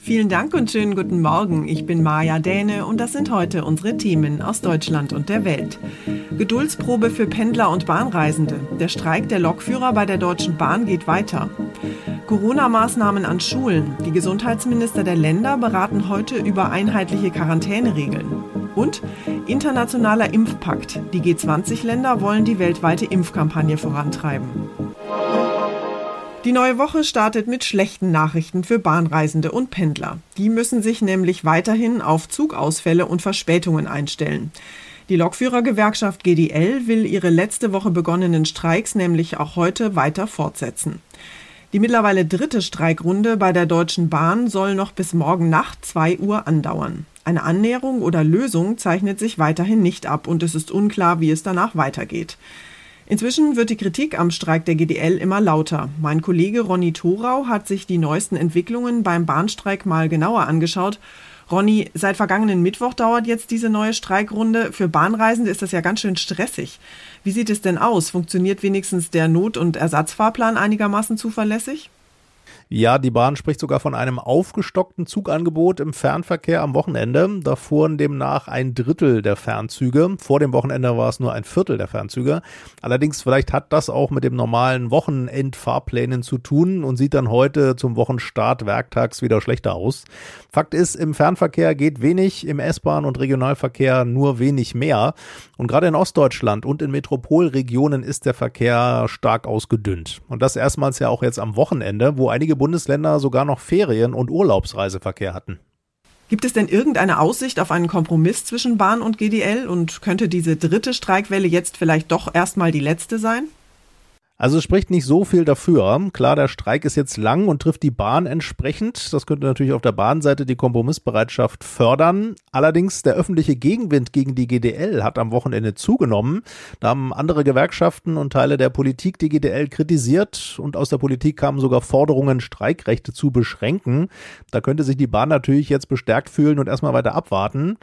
Vielen Dank und schönen guten Morgen. Ich bin Maja Däne und das sind heute unsere Themen aus Deutschland und der Welt. Geduldsprobe für Pendler und Bahnreisende. Der Streik der Lokführer bei der Deutschen Bahn geht weiter. Corona-Maßnahmen an Schulen. Die Gesundheitsminister der Länder beraten heute über einheitliche Quarantäneregeln. Und internationaler Impfpakt. Die G20-Länder wollen die weltweite Impfkampagne vorantreiben. Die neue Woche startet mit schlechten Nachrichten für Bahnreisende und Pendler. Die müssen sich nämlich weiterhin auf Zugausfälle und Verspätungen einstellen. Die Lokführergewerkschaft GDL will ihre letzte Woche begonnenen Streiks nämlich auch heute weiter fortsetzen. Die mittlerweile dritte Streikrunde bei der Deutschen Bahn soll noch bis morgen Nacht 2 Uhr andauern. Eine Annäherung oder Lösung zeichnet sich weiterhin nicht ab und es ist unklar, wie es danach weitergeht. Inzwischen wird die Kritik am Streik der GDL immer lauter. Mein Kollege Ronny Thorau hat sich die neuesten Entwicklungen beim Bahnstreik mal genauer angeschaut. Ronny, seit vergangenen Mittwoch dauert jetzt diese neue Streikrunde. Für Bahnreisende ist das ja ganz schön stressig. Wie sieht es denn aus? Funktioniert wenigstens der Not- und Ersatzfahrplan einigermaßen zuverlässig? Ja, die Bahn spricht sogar von einem aufgestockten Zugangebot im Fernverkehr am Wochenende. Da fuhren demnach ein Drittel der Fernzüge. Vor dem Wochenende war es nur ein Viertel der Fernzüge. Allerdings vielleicht hat das auch mit dem normalen Wochenendfahrplänen zu tun und sieht dann heute zum Wochenstart werktags wieder schlechter aus. Fakt ist, im Fernverkehr geht wenig, im S-Bahn und Regionalverkehr nur wenig mehr. Und gerade in Ostdeutschland und in Metropolregionen ist der Verkehr stark ausgedünnt. Und das erstmals ja auch jetzt am Wochenende, wo einige Bundesländer sogar noch Ferien- und Urlaubsreiseverkehr hatten. Gibt es denn irgendeine Aussicht auf einen Kompromiss zwischen Bahn und GDL und könnte diese dritte Streikwelle jetzt vielleicht doch erstmal die letzte sein? Also es spricht nicht so viel dafür. Klar, der Streik ist jetzt lang und trifft die Bahn entsprechend. Das könnte natürlich auf der Bahnseite die Kompromissbereitschaft fördern. Allerdings der öffentliche Gegenwind gegen die GDL hat am Wochenende zugenommen. Da haben andere Gewerkschaften und Teile der Politik die GDL kritisiert und aus der Politik kamen sogar Forderungen, Streikrechte zu beschränken. Da könnte sich die Bahn natürlich jetzt bestärkt fühlen und erstmal weiter abwarten.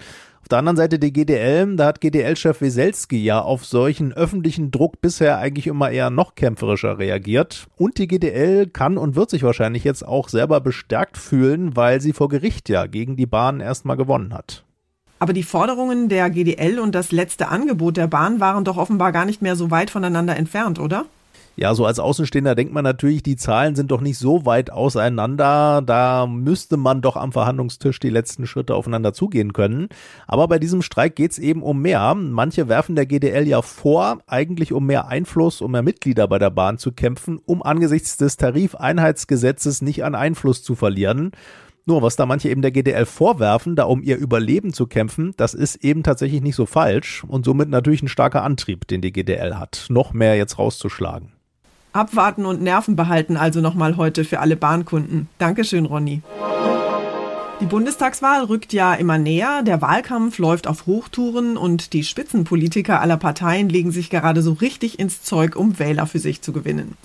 Auf der anderen Seite die GDL, da hat GDL-Chef Weselski ja auf solchen öffentlichen Druck bisher eigentlich immer eher noch kämpferischer reagiert. Und die GDL kann und wird sich wahrscheinlich jetzt auch selber bestärkt fühlen, weil sie vor Gericht ja gegen die Bahn erstmal gewonnen hat. Aber die Forderungen der GDL und das letzte Angebot der Bahn waren doch offenbar gar nicht mehr so weit voneinander entfernt, oder? Ja, so als Außenstehender denkt man natürlich, die Zahlen sind doch nicht so weit auseinander. Da müsste man doch am Verhandlungstisch die letzten Schritte aufeinander zugehen können. Aber bei diesem Streik geht es eben um mehr. Manche werfen der GDL ja vor, eigentlich um mehr Einfluss, um mehr Mitglieder bei der Bahn zu kämpfen, um angesichts des Tarifeinheitsgesetzes nicht an Einfluss zu verlieren. Nur was da manche eben der GDL vorwerfen, da um ihr Überleben zu kämpfen, das ist eben tatsächlich nicht so falsch und somit natürlich ein starker Antrieb, den die GDL hat, noch mehr jetzt rauszuschlagen. Abwarten und Nerven behalten also nochmal heute für alle Bahnkunden. Dankeschön, Ronny. Die Bundestagswahl rückt ja immer näher, der Wahlkampf läuft auf Hochtouren und die Spitzenpolitiker aller Parteien legen sich gerade so richtig ins Zeug, um Wähler für sich zu gewinnen.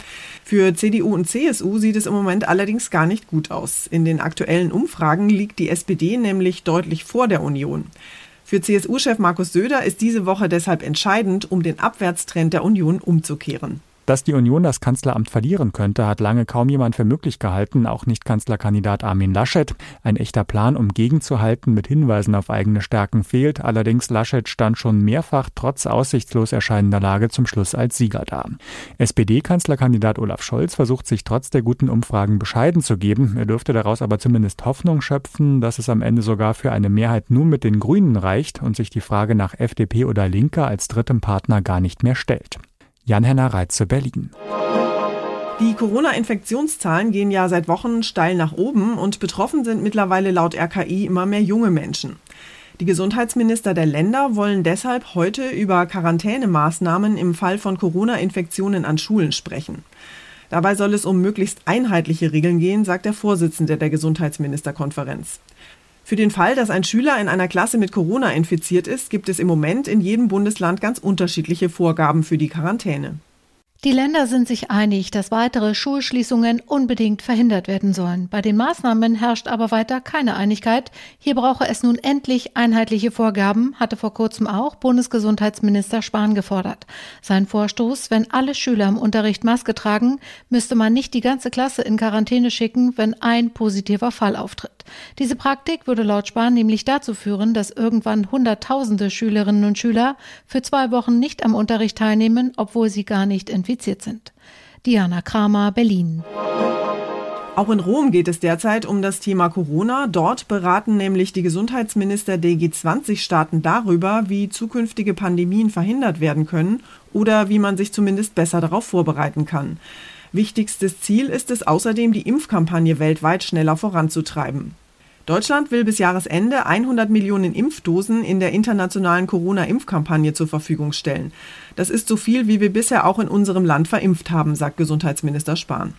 Für CDU und CSU sieht es im Moment allerdings gar nicht gut aus. In den aktuellen Umfragen liegt die SPD nämlich deutlich vor der Union. Für CSU-Chef Markus Söder ist diese Woche deshalb entscheidend, um den Abwärtstrend der Union umzukehren. Dass die Union das Kanzleramt verlieren könnte, hat lange kaum jemand für möglich gehalten, auch nicht Kanzlerkandidat Armin Laschet. Ein echter Plan, um gegenzuhalten mit Hinweisen auf eigene Stärken fehlt. Allerdings Laschet stand schon mehrfach trotz aussichtslos erscheinender Lage zum Schluss als Sieger da. SPD-Kanzlerkandidat Olaf Scholz versucht sich trotz der guten Umfragen bescheiden zu geben. Er dürfte daraus aber zumindest Hoffnung schöpfen, dass es am Ende sogar für eine Mehrheit nur mit den Grünen reicht und sich die Frage nach FDP oder Linke als drittem Partner gar nicht mehr stellt. Jan-Henner Reitze, Berlin. Die Corona-Infektionszahlen gehen ja seit Wochen steil nach oben und betroffen sind mittlerweile laut RKI immer mehr junge Menschen. Die Gesundheitsminister der Länder wollen deshalb heute über Quarantänemaßnahmen im Fall von Corona-Infektionen an Schulen sprechen. Dabei soll es um möglichst einheitliche Regeln gehen, sagt der Vorsitzende der Gesundheitsministerkonferenz. Für den Fall, dass ein Schüler in einer Klasse mit Corona infiziert ist, gibt es im Moment in jedem Bundesland ganz unterschiedliche Vorgaben für die Quarantäne. Die Länder sind sich einig, dass weitere Schulschließungen unbedingt verhindert werden sollen. Bei den Maßnahmen herrscht aber weiter keine Einigkeit. Hier brauche es nun endlich einheitliche Vorgaben, hatte vor kurzem auch Bundesgesundheitsminister Spahn gefordert. Sein Vorstoß, wenn alle Schüler im Unterricht Maske tragen, müsste man nicht die ganze Klasse in Quarantäne schicken, wenn ein positiver Fall auftritt. Diese Praktik würde laut Spahn nämlich dazu führen, dass irgendwann Hunderttausende Schülerinnen und Schüler für zwei Wochen nicht am Unterricht teilnehmen, obwohl sie gar nicht infiziert sind. Diana Kramer, Berlin. Auch in Rom geht es derzeit um das Thema Corona. Dort beraten nämlich die Gesundheitsminister der G20-Staaten darüber, wie zukünftige Pandemien verhindert werden können oder wie man sich zumindest besser darauf vorbereiten kann. Wichtigstes Ziel ist es außerdem, die Impfkampagne weltweit schneller voranzutreiben. Deutschland will bis Jahresende 100 Millionen Impfdosen in der internationalen Corona-Impfkampagne zur Verfügung stellen. Das ist so viel, wie wir bisher auch in unserem Land verimpft haben, sagt Gesundheitsminister Spahn.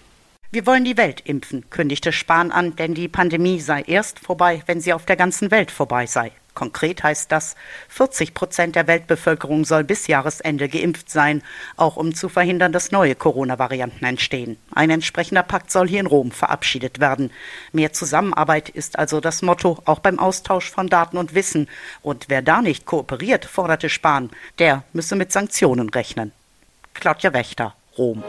Wir wollen die Welt impfen, kündigte Spahn an, denn die Pandemie sei erst vorbei, wenn sie auf der ganzen Welt vorbei sei. Konkret heißt das, 40 Prozent der Weltbevölkerung soll bis Jahresende geimpft sein, auch um zu verhindern, dass neue Corona-Varianten entstehen. Ein entsprechender Pakt soll hier in Rom verabschiedet werden. Mehr Zusammenarbeit ist also das Motto, auch beim Austausch von Daten und Wissen. Und wer da nicht kooperiert, forderte Spahn, der müsse mit Sanktionen rechnen. Claudia Wächter, Rom.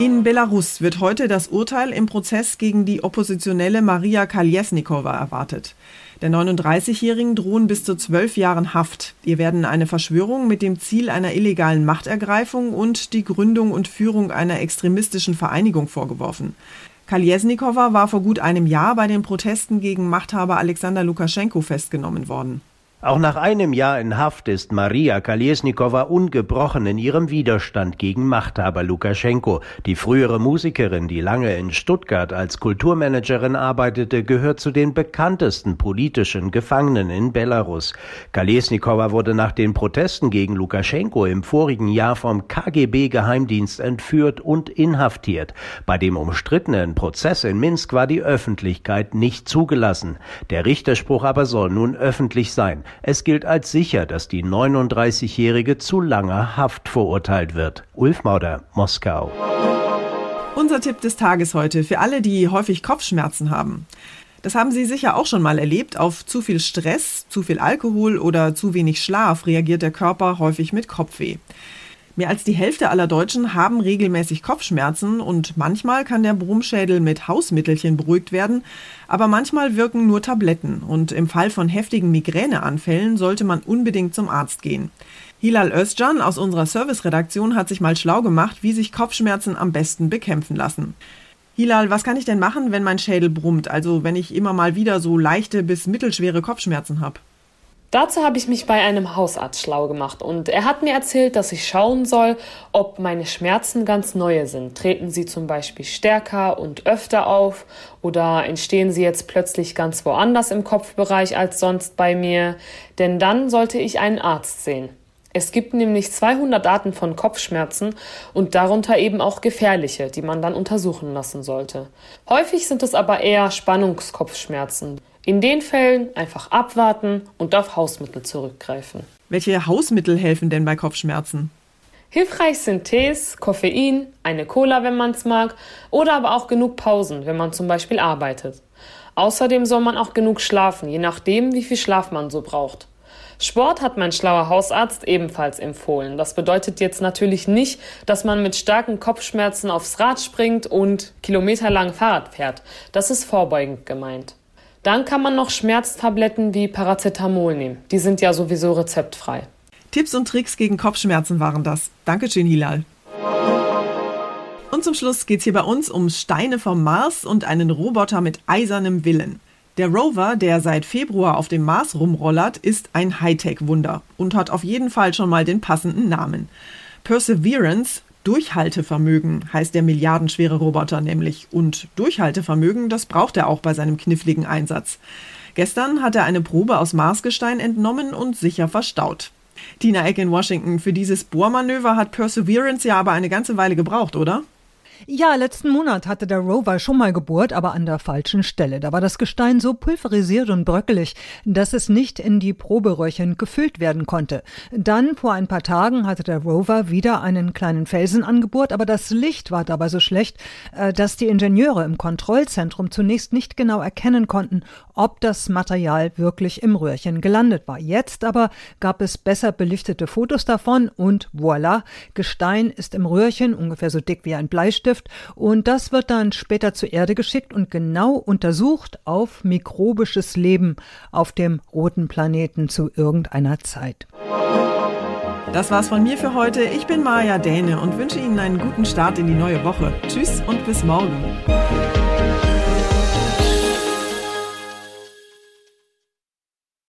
In Belarus wird heute das Urteil im Prozess gegen die Oppositionelle Maria Kaljesnikova erwartet. Der 39-Jährigen drohen bis zu zwölf Jahren Haft. Ihr werden eine Verschwörung mit dem Ziel einer illegalen Machtergreifung und die Gründung und Führung einer extremistischen Vereinigung vorgeworfen. Kaljesnikova war vor gut einem Jahr bei den Protesten gegen Machthaber Alexander Lukaschenko festgenommen worden. Auch nach einem Jahr in Haft ist Maria Kalesnikova ungebrochen in ihrem Widerstand gegen Machthaber Lukaschenko. Die frühere Musikerin, die lange in Stuttgart als Kulturmanagerin arbeitete, gehört zu den bekanntesten politischen Gefangenen in Belarus. Kalesnikova wurde nach den Protesten gegen Lukaschenko im vorigen Jahr vom KGB-Geheimdienst entführt und inhaftiert. Bei dem umstrittenen Prozess in Minsk war die Öffentlichkeit nicht zugelassen. Der Richterspruch aber soll nun öffentlich sein. Es gilt als sicher, dass die 39-Jährige zu langer Haft verurteilt wird. Ulf Mauder, Moskau. Unser Tipp des Tages heute für alle, die häufig Kopfschmerzen haben. Das haben Sie sicher auch schon mal erlebt. Auf zu viel Stress, zu viel Alkohol oder zu wenig Schlaf reagiert der Körper häufig mit Kopfweh. Mehr als die Hälfte aller Deutschen haben regelmäßig Kopfschmerzen und manchmal kann der Brummschädel mit Hausmittelchen beruhigt werden, aber manchmal wirken nur Tabletten und im Fall von heftigen Migräneanfällen sollte man unbedingt zum Arzt gehen. Hilal Özcan aus unserer Serviceredaktion hat sich mal schlau gemacht, wie sich Kopfschmerzen am besten bekämpfen lassen. Hilal, was kann ich denn machen, wenn mein Schädel brummt, also wenn ich immer mal wieder so leichte bis mittelschwere Kopfschmerzen habe? Dazu habe ich mich bei einem Hausarzt schlau gemacht und er hat mir erzählt, dass ich schauen soll, ob meine Schmerzen ganz neue sind. Treten sie zum Beispiel stärker und öfter auf oder entstehen sie jetzt plötzlich ganz woanders im Kopfbereich als sonst bei mir? Denn dann sollte ich einen Arzt sehen. Es gibt nämlich 200 Arten von Kopfschmerzen und darunter eben auch gefährliche, die man dann untersuchen lassen sollte. Häufig sind es aber eher Spannungskopfschmerzen. In den Fällen einfach abwarten und auf Hausmittel zurückgreifen. Welche Hausmittel helfen denn bei Kopfschmerzen? Hilfreich sind Tees, Koffein, eine Cola, wenn man es mag, oder aber auch genug Pausen, wenn man zum Beispiel arbeitet. Außerdem soll man auch genug schlafen, je nachdem, wie viel Schlaf man so braucht. Sport hat mein schlauer Hausarzt ebenfalls empfohlen. Das bedeutet jetzt natürlich nicht, dass man mit starken Kopfschmerzen aufs Rad springt und kilometerlang Fahrrad fährt. Das ist vorbeugend gemeint. Dann kann man noch Schmerztabletten wie Paracetamol nehmen. Die sind ja sowieso rezeptfrei. Tipps und Tricks gegen Kopfschmerzen waren das. Dankeschön, Hilal. Und zum Schluss geht es hier bei uns um Steine vom Mars und einen Roboter mit eisernem Willen. Der Rover, der seit Februar auf dem Mars rumrollert, ist ein Hightech-Wunder und hat auf jeden Fall schon mal den passenden Namen. Perseverance Durchhaltevermögen heißt der milliardenschwere Roboter nämlich. Und Durchhaltevermögen, das braucht er auch bei seinem kniffligen Einsatz. Gestern hat er eine Probe aus Marsgestein entnommen und sicher verstaut. Tina Eck in Washington, für dieses Bohrmanöver hat Perseverance ja aber eine ganze Weile gebraucht, oder? Ja, letzten Monat hatte der Rover schon mal gebohrt, aber an der falschen Stelle. Da war das Gestein so pulverisiert und bröckelig, dass es nicht in die Proberöhrchen gefüllt werden konnte. Dann, vor ein paar Tagen, hatte der Rover wieder einen kleinen Felsen angebohrt, aber das Licht war dabei so schlecht, äh, dass die Ingenieure im Kontrollzentrum zunächst nicht genau erkennen konnten, ob das Material wirklich im Röhrchen gelandet war. Jetzt aber gab es besser belichtete Fotos davon und voilà, Gestein ist im Röhrchen ungefähr so dick wie ein Bleistift Bleistift und das wird dann später zur Erde geschickt und genau untersucht auf mikrobisches Leben auf dem roten Planeten zu irgendeiner Zeit. Das war's von mir für heute. Ich bin Maja Däne und wünsche Ihnen einen guten Start in die neue Woche. Tschüss und bis morgen.